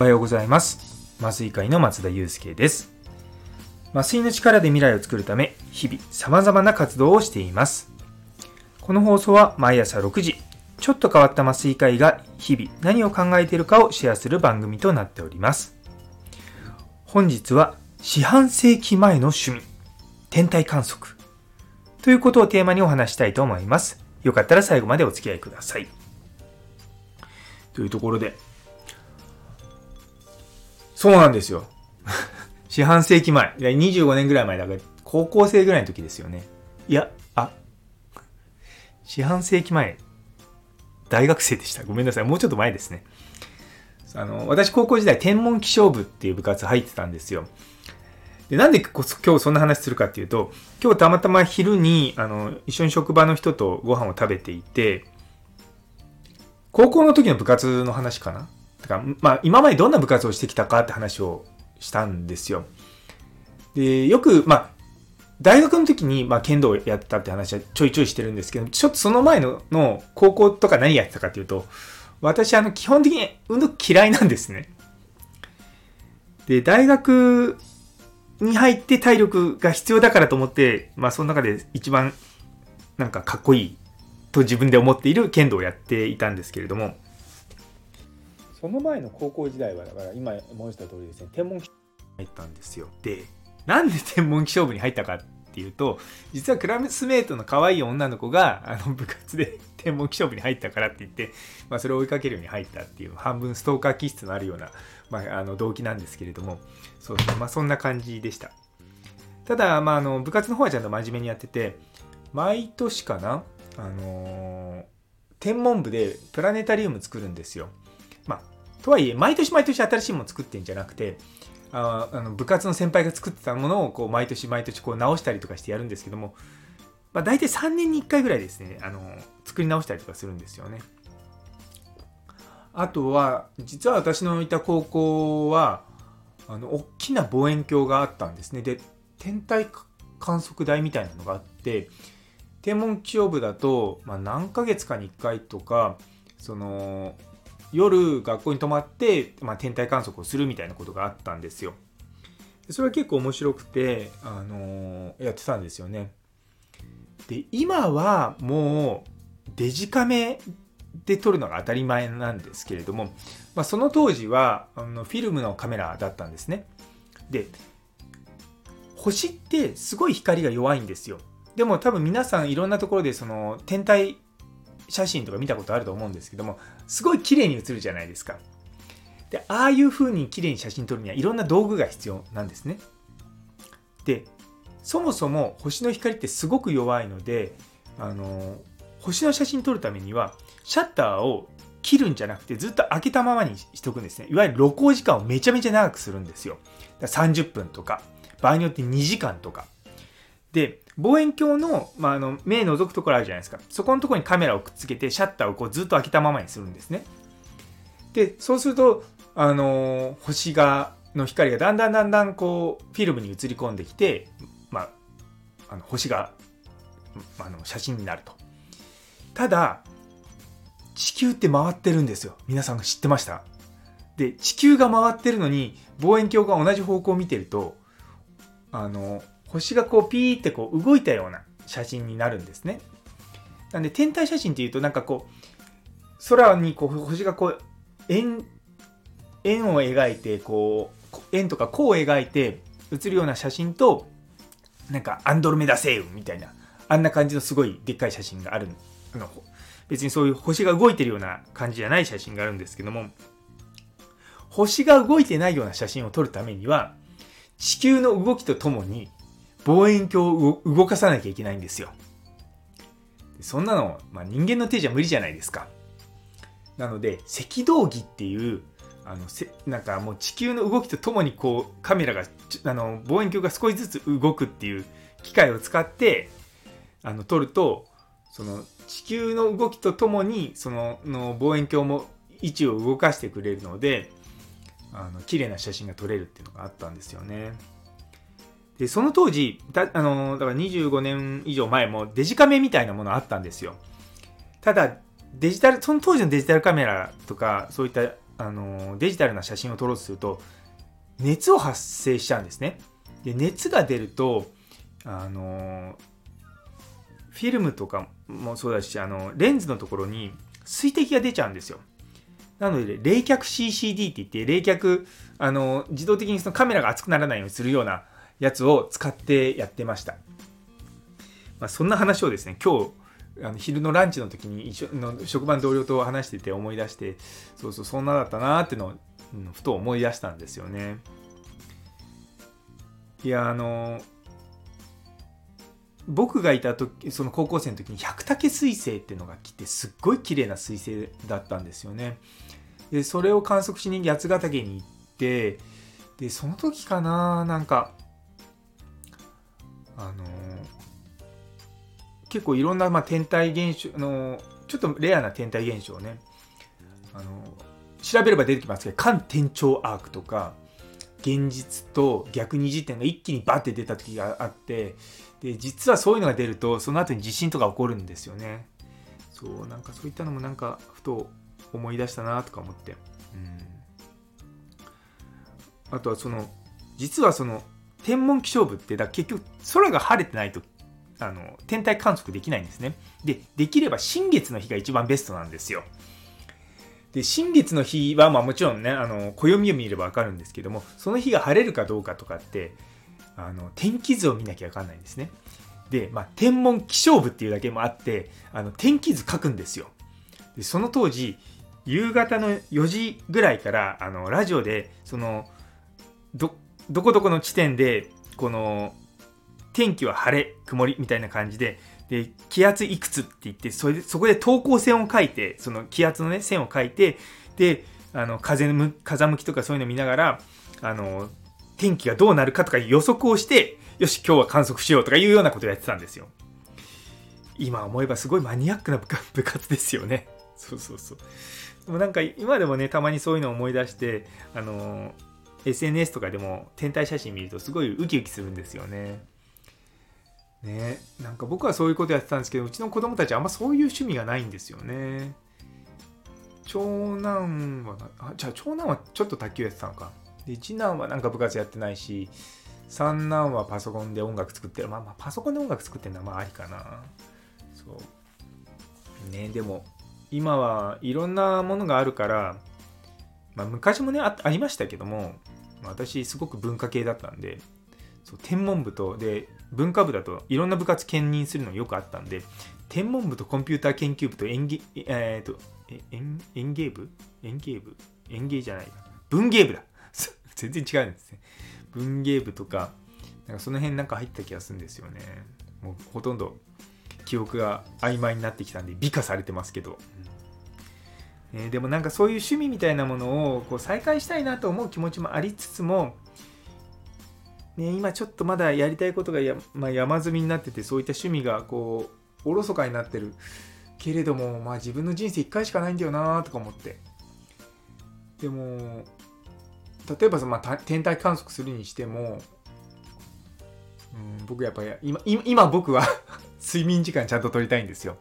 おはようございます。麻酔科医の松田祐介です。麻酔の力で未来を作るため日々様々な活動をしています。この放送は毎朝6時ちょっと変わった麻酔科医が日々何を考えているかをシェアする番組となっております。本日は四半世紀前の趣味天体観測。ということをテーマにお話したいと思います。よかったら最後までお付き合いください。というところでそうなんですよ。四半世紀前。25年ぐらい前だから、高校生ぐらいの時ですよね。いや、あ、四半世紀前、大学生でした。ごめんなさい。もうちょっと前ですね。あの、私高校時代、天文気象部っていう部活入ってたんですよ。で、なんで今日そんな話するかっていうと、今日たまたま昼に、あの、一緒に職場の人とご飯を食べていて、高校の時の部活の話かな？だから、まあ、今までどんな部活をしてきたかって話をしたんですよ。で、よく、まあ、大学の時に、まあ、剣道をやったって話はちょいちょいしてるんですけど、ちょっとその前の、の高校とか何やってたかっていうと、私、あの、基本的に運動嫌いなんですね。で、大学に入って体力が必要だからと思って、まあ、その中で一番、なんかかっこいいと自分で思っている剣道をやっていたんですけれども、その前の高校時代はだから今申した通りですね天文気象入ったんですよ。でなんで天文気象部に入ったかっていうと実はクラスメートの可愛い女の子があの部活で 天文気象部に入ったからって言って、まあ、それを追いかけるように入ったっていう半分ストーカー気質のあるような、まあ、あの動機なんですけれどもそうですねまあそんな感じでした。ただ、まあ、あの部活の方はちゃんと真面目にやってて毎年かなあのー、天文部でプラネタリウム作るんですよ。まとはいえ、毎年毎年新しいもの作ってんじゃなくて、ああの部活の先輩が作ってたものをこう毎年毎年こう直したりとかしてやるんですけども、まあ、大体3年に1回ぐらいですね、あの作り直したりとかするんですよね。あとは、実は私のいた高校は、あの、大きな望遠鏡があったんですね。で、天体観測台みたいなのがあって、天文気象部だと、まあ、何ヶ月かに1回とか、その、夜学校に泊まって、まあ、天体観測をするみたいなことがあったんですよ。それは結構面白くて、あのー、やってたんですよね。で、今はもうデジカメで撮るのが当たり前なんですけれども、まあ、その当時はあのフィルムのカメラだったんですね。で、星ってすごい光が弱いんですよ。でも多分皆さんいろんなところでその天体写真とか見たことあると思うんですけども、すごい綺麗に写るじゃないですか。で、ああいう風に綺麗に写真撮るにはいろんな道具が必要なんですね。で、そもそも星の光ってすごく弱いので、あの、星の写真撮るためには、シャッターを切るんじゃなくてずっと開けたままにしとくんですね。いわゆる露光時間をめちゃめちゃ長くするんですよ。だ30分とか、場合によって2時間とか。で、望遠鏡の,、まあ、あの目覗くところあるじゃないですか。そこのところにカメラをくっつけて、シャッターをこうずっと開けたままにするんですね。で、そうすると、あの、星が、の光がだんだんだんだんこう、フィルムに映り込んできて、まあ、あの星が、あの、写真になると。ただ、地球って回ってるんですよ。皆さん知ってました？で、地球が回ってるのに、望遠鏡が同じ方向を見てると、あの、星がこうピーってこう動いたような写真になるんですね。なんで天体写真っていうとなんかこう空にこう星がこう円円を描いてこう円とか弧を描いて写るような写真となんかアンドロメダ星雲みたいなあんな感じのすごいでっかい写真があるの別にそういう星が動いてるような感じじゃない写真があるんですけども星が動いてないような写真を撮るためには地球の動きとともに望遠鏡を動かさなきゃいけないんですよ。そんなの、まあ、人間の手じゃ無理じゃないですか。なので、赤道儀っていう、あのせなんかもう地球の動きとともにこうカメラがあの望遠鏡が少しずつ動くっていう機械を使ってあの撮るとその地球の動きとともにそのの望遠鏡も位置を動かしてくれるのであの綺麗な写真が撮れるっていうのがあったんですよね。で、その当時、だあのだから25年以上前もデジカメみたいなものあったんですよ。ただ、デジタル、その当時のデジタルカメラとか、そういったあのデジタルな写真を撮ろうとすると熱を発生しちゃうんですね。で熱が出るとあのフィルムとかもそうだしあのレンズのところに水滴が出ちゃうんですよ。なので冷却 CCD って言って冷却あの自動的にそのカメラが熱くならないようにするようなやつを使ってやってました。まあ、そんな話をですね今日あの昼のランチの時に一緒の職場の同僚と話してて思い出してそうそうそんなだったなーってのを、ふと思い出したんですよね。いやあの僕がいた時その高校生の時に百武彗星っていうのが来てすっごい綺麗な彗星だったんですよね。でそれを観測しに八ヶ岳に行ってでその時かななんかあの結構いろんな、まあ、天体現象のちょっとレアな天体現象をねあの調べれば出てきますけど環天頂アークとか現実と逆二次点が一気にバッて出た時があってで実はそういうのが出るとその後に地震とか起こるんですよね。そうなんかそういったのもなんかふと思い出したなとか思って、うん、あとはその実はその天文気象部ってだ結局空が晴れてないとあの天体観測できないんですね。でできれば新月の日が一番ベストなんですよ。で新月の日は、まあ、もちろんねあの暦を見れば分かるんですけどもその日が晴れるかどうかとかってあの天気図を見なきゃ分かんないんですね。で、まあ、天文気象部っていうだけもあってあの天気図書くんですよ。でその当時夕方の4時ぐらいからあのラジオでそのどどこどこの地点でこの天気は晴れ曇りみたいな感じでで気圧いくつって言ってそれでそこで等高線を書いてその気圧の、ね、線を書いてであの風の風向きとかそういうの見ながらあの天気がどうなるかとか予測をしてよし今日は観測しようとかいうようなことをやってたんですよ。今思えばすごいマニアックな部活ですよね。そうそうそう。でもなんか今でもねたまにそういうのを思い出してあの SNS とかでも天体写真見るとすごいウキウキするんですよね。ねなんか僕はそういうことやってたんですけどうちの子供たちあんまそういう趣味がないんですよね。長男はあじゃあ長男はちょっと卓球やってたのか。で次男はなんか部活やってないし三男はパソコンで音楽作ってる。まあまあパソコンで音楽作ってるのはまあありかな。そう。ねでも今はいろんなものがあるから、まあ、昔もねありましたけども私すごく文化系だったんでそう天文部とで文化部だといろんな部活兼任するのよくあったんで天文部とコンピューター研究部と園芸,、えーと、園園芸部？園芸部？園芸じゃない文芸部だ。全然違うんですね。文芸部とかなんかその辺なんか入った気がするんですよね。もうほとんど記憶が曖昧になってきたんで美化されてますけど、えー、でもなんかそういう趣味みたいなものをこう再開したいなと思う気持ちもありつつもね、今ちょっとまだやりたいことがや、まあ、山積みになっててそういった趣味がこうおろそかになってるけれども、まあ、自分の人生1回しかないんだよなとか思って。でも例えば、まあ、天体観測するにしても、うん、僕やっぱり今今僕は 睡眠時間ちゃんと取りたいんですよ。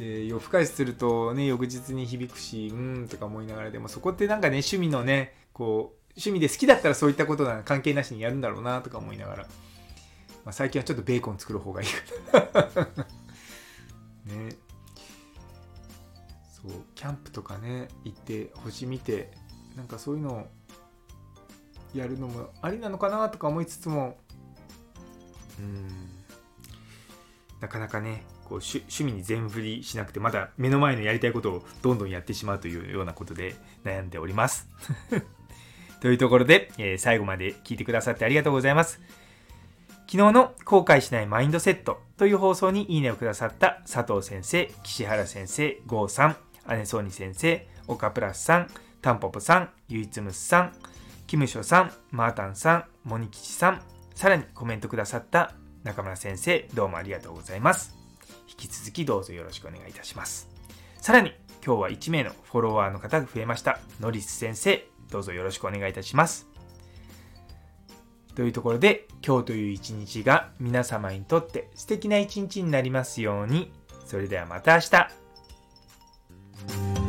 で夜更かしするとね翌日に響くしうんとか思いながらでもそこってなんかね趣味のねこう趣味で好きだったらそういったことなら関係なしにやるんだろうなとか思いながら、まあ、最近はちょっとベーコン作る方がいいかな。ね。そうキャンプとかね行って星見てなんかそういうのをやるのもありなのかなとか思いつつもうん。なかなかねこう趣味に全振りしなくてまだ目の前のやりたいことをどんどんやってしまうというようなことで悩んでおります というところで、えー、最後まで聞いてくださってありがとうございます。昨日の後悔しないマインドセットという放送にいいねをくださった佐藤先生、岸原先生、郷さん、姉ソーニ先生、岡プラスさん、タンポポさん、ゆいつむすさん、キムショさん、マータンさん、モニキチさん、さらにコメントくださった中村先生、どうもありがとうございます。引き続きどうぞよろしくお願いいたします。さらに今日は1名のフォロワーの方が増えました。ノリス先生、どうぞよろしくお願いいたします。というところで今日という一日が皆様にとって素敵な一日になりますように。それではまた明日。